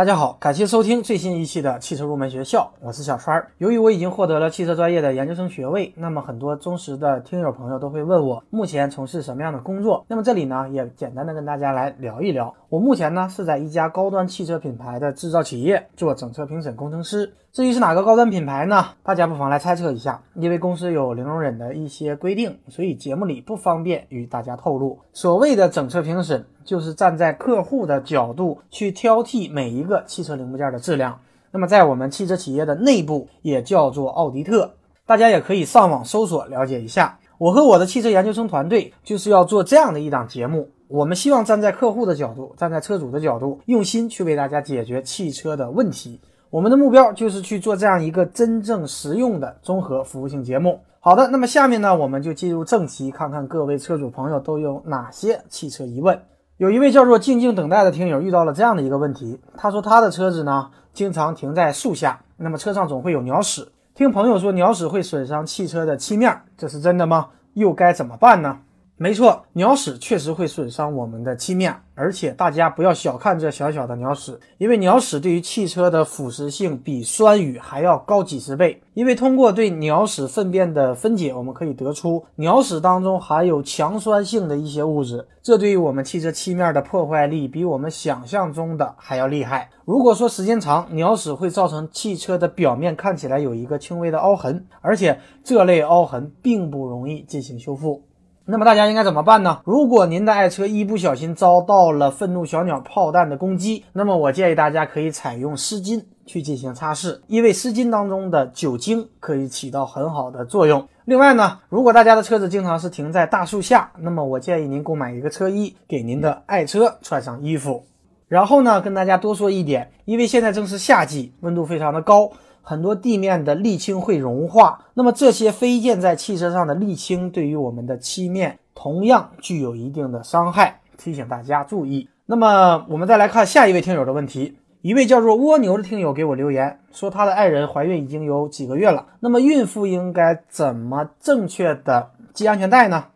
大家好，感谢收听最新一期的汽车入门学校，我是小川儿。由于我已经获得了汽车专业的研究生学位，那么很多忠实的听友朋友都会问我目前从事什么样的工作。那么这里呢，也简单的跟大家来聊一聊。我目前呢是在一家高端汽车品牌的制造企业做整车评审工程师。至于是哪个高端品牌呢？大家不妨来猜测一下。因为公司有零容忍的一些规定，所以节目里不方便与大家透露。所谓的整车评审，就是站在客户的角度去挑剔每一个汽车零部件的质量。那么在我们汽车企业的内部也叫做奥迪特，大家也可以上网搜索了解一下。我和我的汽车研究生团队就是要做这样的一档节目。我们希望站在客户的角度，站在车主的角度，用心去为大家解决汽车的问题。我们的目标就是去做这样一个真正实用的综合服务性节目。好的，那么下面呢，我们就进入正题，看看各位车主朋友都有哪些汽车疑问。有一位叫做静静等待的听友遇到了这样的一个问题，他说他的车子呢经常停在树下，那么车上总会有鸟屎。听朋友说鸟屎会损伤汽车的漆面，这是真的吗？又该怎么办呢？没错，鸟屎确实会损伤我们的漆面，而且大家不要小看这小小的鸟屎，因为鸟屎对于汽车的腐蚀性比酸雨还要高几十倍。因为通过对鸟屎粪便的分解，我们可以得出鸟屎当中含有强酸性的一些物质，这对于我们汽车漆面的破坏力比我们想象中的还要厉害。如果说时间长，鸟屎会造成汽车的表面看起来有一个轻微的凹痕，而且这类凹痕并不容易进行修复。那么大家应该怎么办呢？如果您的爱车一不小心遭到了愤怒小鸟炮弹的攻击，那么我建议大家可以采用湿巾去进行擦拭，因为湿巾当中的酒精可以起到很好的作用。另外呢，如果大家的车子经常是停在大树下，那么我建议您购买一个车衣，给您的爱车穿上衣服。然后呢，跟大家多说一点，因为现在正是夏季，温度非常的高。很多地面的沥青会融化，那么这些飞溅在汽车上的沥青对于我们的漆面同样具有一定的伤害，提醒大家注意。那么我们再来看下一位听友的问题，一位叫做蜗牛的听友给我留言说，他的爱人怀孕已经有几个月了，那么孕妇应该怎么正确的系安全带呢？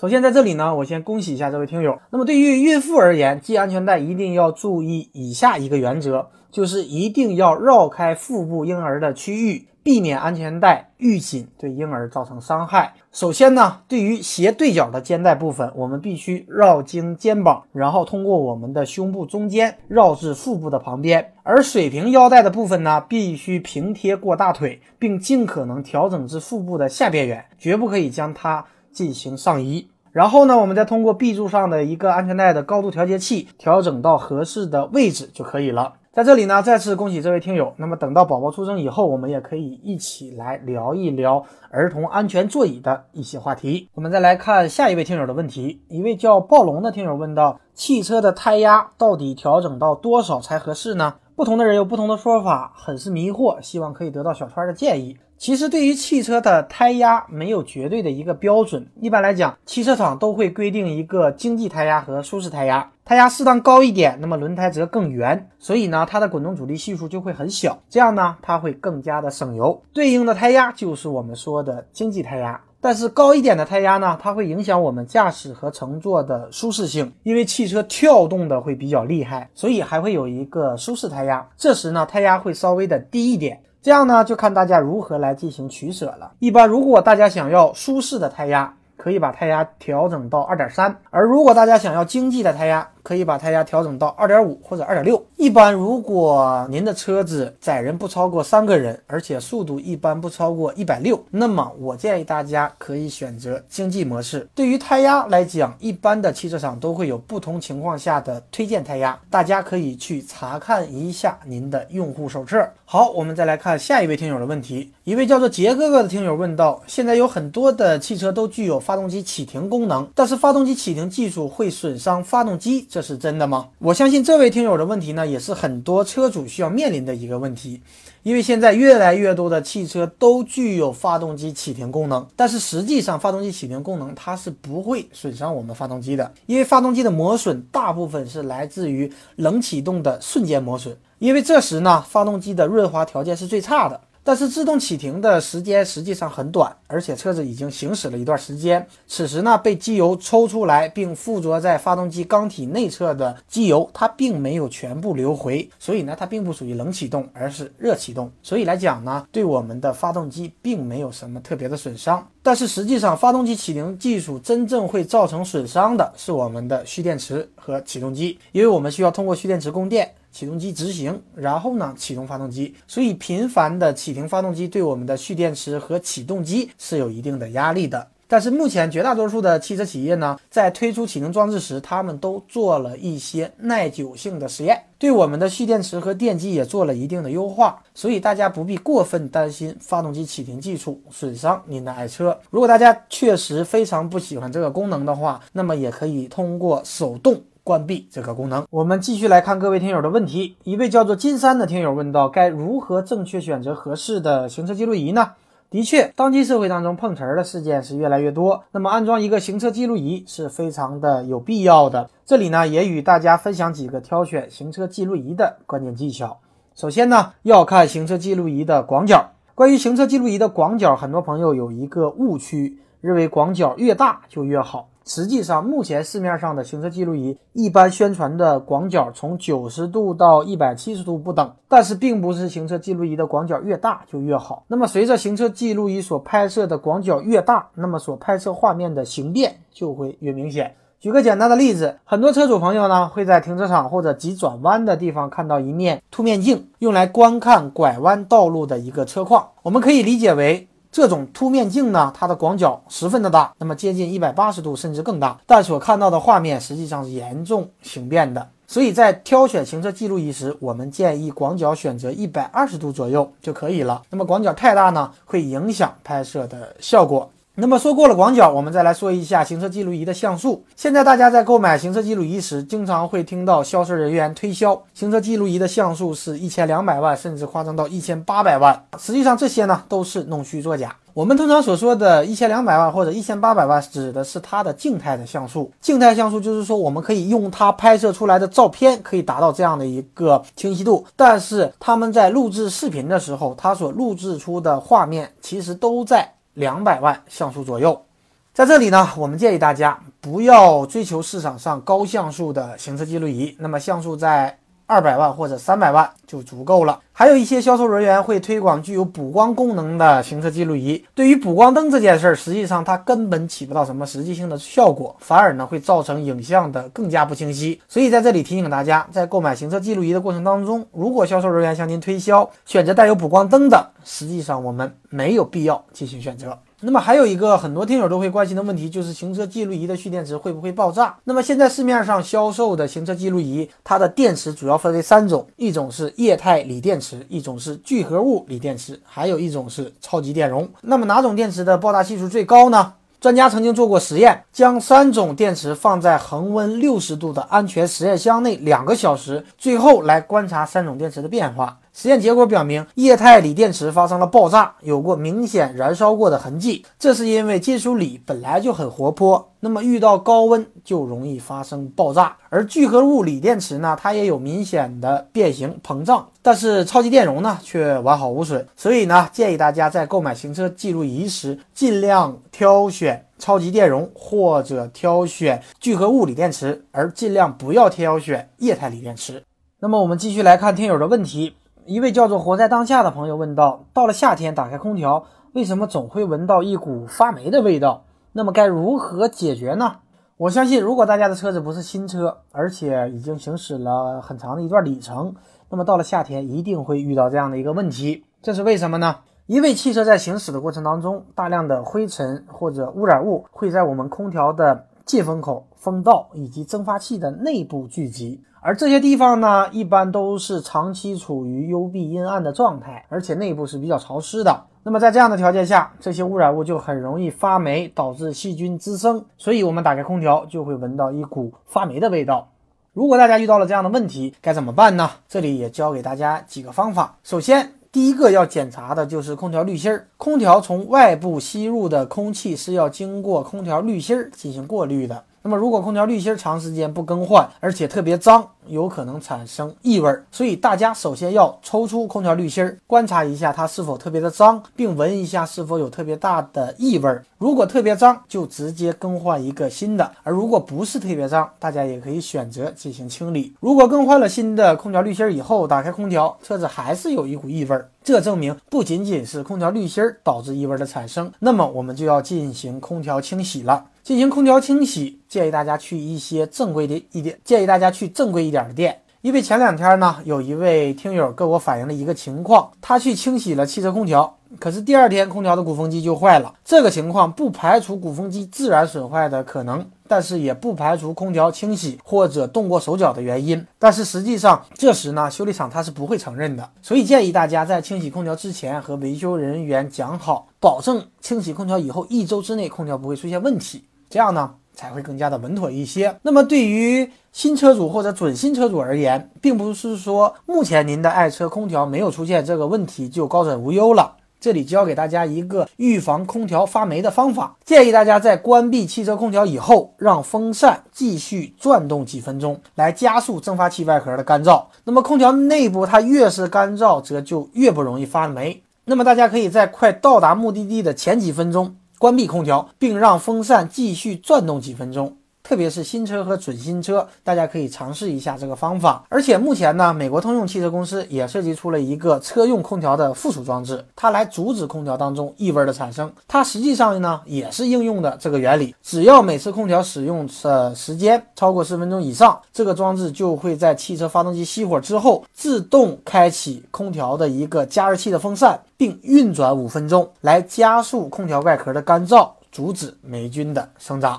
首先在这里呢，我先恭喜一下这位听友。那么对于孕妇而言，系安全带一定要注意以下一个原则。就是一定要绕开腹部婴儿的区域，避免安全带预紧对婴儿造成伤害。首先呢，对于斜对角的肩带部分，我们必须绕经肩膀，然后通过我们的胸部中间绕至腹部的旁边。而水平腰带的部分呢，必须平贴过大腿，并尽可能调整至腹部的下边缘，绝不可以将它进行上移。然后呢，我们再通过 B 柱上的一个安全带的高度调节器调整到合适的位置就可以了。在这里呢，再次恭喜这位听友。那么等到宝宝出生以后，我们也可以一起来聊一聊儿童安全座椅的一些话题。我们再来看下一位听友的问题，一位叫暴龙的听友问道：汽车的胎压到底调整到多少才合适呢？不同的人有不同的说法，很是迷惑，希望可以得到小川的建议。其实，对于汽车的胎压没有绝对的一个标准。一般来讲，汽车厂都会规定一个经济胎压和舒适胎压。胎压适当高一点，那么轮胎则更圆，所以呢，它的滚动阻力系数就会很小，这样呢，它会更加的省油。对应的胎压就是我们说的经济胎压。但是高一点的胎压呢，它会影响我们驾驶和乘坐的舒适性，因为汽车跳动的会比较厉害，所以还会有一个舒适胎压。这时呢，胎压会稍微的低一点。这样呢，就看大家如何来进行取舍了。一般，如果大家想要舒适的胎压，可以把胎压调整到二点三；而如果大家想要经济的胎压，可以把胎压调整到二点五或者二点六。一般，如果您的车子载人不超过三个人，而且速度一般不超过一百六，那么我建议大家可以选择经济模式。对于胎压来讲，一般的汽车厂都会有不同情况下的推荐胎压，大家可以去查看一下您的用户手册。好，我们再来看下一位听友的问题。一位叫做杰哥哥的听友问道：现在有很多的汽车都具有发动机启停功能，但是发动机启停技术会损伤发动机。这是真的吗？我相信这位听友的问题呢，也是很多车主需要面临的一个问题。因为现在越来越多的汽车都具有发动机启停功能，但是实际上发动机启停功能它是不会损伤我们发动机的，因为发动机的磨损大部分是来自于冷启动的瞬间磨损。因为这时呢，发动机的润滑条件是最差的。但是自动启停的时间实际上很短，而且车子已经行驶了一段时间。此时呢，被机油抽出来并附着在发动机缸体内侧的机油，它并没有全部流回，所以呢，它并不属于冷启动，而是热启动。所以来讲呢，对我们的发动机并没有什么特别的损伤。但是实际上，发动机启停技术真正会造成损伤的是我们的蓄电池和启动机，因为我们需要通过蓄电池供电。启动机执行，然后呢启动发动机，所以频繁的启停发动机对我们的蓄电池和启动机是有一定的压力的。但是目前绝大多数的汽车企业呢，在推出启停装置时，他们都做了一些耐久性的实验，对我们的蓄电池和电机也做了一定的优化，所以大家不必过分担心发动机启停技术损伤您的爱车。如果大家确实非常不喜欢这个功能的话，那么也可以通过手动。关闭这个功能。我们继续来看各位听友的问题。一位叫做金山的听友问道：该如何正确选择合适的行车记录仪呢？的确，当今社会当中碰瓷儿的事件是越来越多，那么安装一个行车记录仪是非常的有必要的。这里呢，也与大家分享几个挑选行车记录仪的关键技巧。首先呢，要看行车记录仪的广角。关于行车记录仪的广角，很多朋友有一个误区，认为广角越大就越好。实际上，目前市面上的行车记录仪一般宣传的广角从九十度到一百七十度不等，但是并不是行车记录仪的广角越大就越好。那么，随着行车记录仪所拍摄的广角越大，那么所拍摄画面的形变就会越明显。举个简单的例子，很多车主朋友呢会在停车场或者急转弯的地方看到一面凸面镜，用来观看拐弯道路的一个车况。我们可以理解为。这种凸面镜呢，它的广角十分的大，那么接近一百八十度甚至更大，但所看到的画面实际上是严重形变的。所以在挑选行车记录仪时，我们建议广角选择一百二十度左右就可以了。那么广角太大呢，会影响拍摄的效果。那么说过了广角，我们再来说一下行车记录仪的像素。现在大家在购买行车记录仪时，经常会听到销售人员推销行车记录仪的像素是一千两百万，甚至夸张到一千八百万。实际上这些呢都是弄虚作假。我们通常所说的一千两百万或者一千八百万，指的是它的静态的像素。静态像素就是说，我们可以用它拍摄出来的照片可以达到这样的一个清晰度，但是他们在录制视频的时候，它所录制出的画面其实都在。两百万像素左右，在这里呢，我们建议大家不要追求市场上高像素的行车记录仪，那么像素在二百万或者三百万就足够了。还有一些销售人员会推广具有补光功能的行车记录仪，对于补光灯这件事儿，实际上它根本起不到什么实际性的效果，反而呢会造成影像的更加不清晰。所以在这里提醒大家，在购买行车记录仪的过程当中，如果销售人员向您推销选择带有补光灯的，实际上我们没有必要进行选择。那么还有一个很多听友都会关心的问题，就是行车记录仪的蓄电池会不会爆炸？那么现在市面上销售的行车记录仪，它的电池主要分为三种，一种是液态锂电池，一种是聚合物锂电池，还有一种是超级电容。那么哪种电池的爆炸系数最高呢？专家曾经做过实验，将三种电池放在恒温六十度的安全实验箱内两个小时，最后来观察三种电池的变化。实验结果表明，液态锂电池发生了爆炸，有过明显燃烧过的痕迹。这是因为金属锂本来就很活泼，那么遇到高温就容易发生爆炸。而聚合物锂电池呢，它也有明显的变形膨胀，但是超级电容呢却完好无损。所以呢，建议大家在购买行车记录仪时，尽量挑选超级电容或者挑选聚合物锂电池，而尽量不要挑选液态锂电池。那么我们继续来看听友的问题。一位叫做“活在当下”的朋友问道：“到了夏天，打开空调，为什么总会闻到一股发霉的味道？那么该如何解决呢？”我相信，如果大家的车子不是新车，而且已经行驶了很长的一段里程，那么到了夏天一定会遇到这样的一个问题。这是为什么呢？因为汽车在行驶的过程当中，大量的灰尘或者污染物会在我们空调的进风口、风道以及蒸发器的内部聚集。而这些地方呢，一般都是长期处于幽闭阴暗的状态，而且内部是比较潮湿的。那么在这样的条件下，这些污染物就很容易发霉，导致细菌滋生。所以，我们打开空调就会闻到一股发霉的味道。如果大家遇到了这样的问题，该怎么办呢？这里也教给大家几个方法。首先，第一个要检查的就是空调滤芯儿。空调从外部吸入的空气是要经过空调滤芯儿进行过滤的。那么如果空调滤芯长时间不更换，而且特别脏，有可能产生异味。所以大家首先要抽出空调滤芯，观察一下它是否特别的脏，并闻一下是否有特别大的异味。如果特别脏，就直接更换一个新的；而如果不是特别脏，大家也可以选择进行清理。如果更换了新的空调滤芯以后，打开空调，车子还是有一股异味，这证明不仅仅是空调滤芯导致异味的产生，那么我们就要进行空调清洗了。进行空调清洗，建议大家去一些正规的一点，建议大家去正规一点的店。因为前两天呢，有一位听友跟我反映了一个情况，他去清洗了汽车空调，可是第二天空调的鼓风机就坏了。这个情况不排除鼓风机自然损坏的可能，但是也不排除空调清洗或者动过手脚的原因。但是实际上，这时呢，修理厂他是不会承认的。所以建议大家在清洗空调之前和维修人员讲好，保证清洗空调以后一周之内空调不会出现问题。这样呢，才会更加的稳妥一些。那么对于新车主或者准新车主而言，并不是说目前您的爱车空调没有出现这个问题就高枕无忧了。这里教给大家一个预防空调发霉的方法，建议大家在关闭汽车空调以后，让风扇继续转动几分钟，来加速蒸发器外壳的干燥。那么空调内部它越是干燥，则就越不容易发霉。那么大家可以在快到达目的地的前几分钟。关闭空调，并让风扇继续转动几分钟。特别是新车和准新车，大家可以尝试一下这个方法。而且目前呢，美国通用汽车公司也设计出了一个车用空调的附属装置，它来阻止空调当中异味的产生。它实际上呢，也是应用的这个原理。只要每次空调使用的时间超过十分钟以上，这个装置就会在汽车发动机熄火之后，自动开启空调的一个加热器的风扇，并运转五分钟，来加速空调外壳的干燥，阻止霉菌的生长。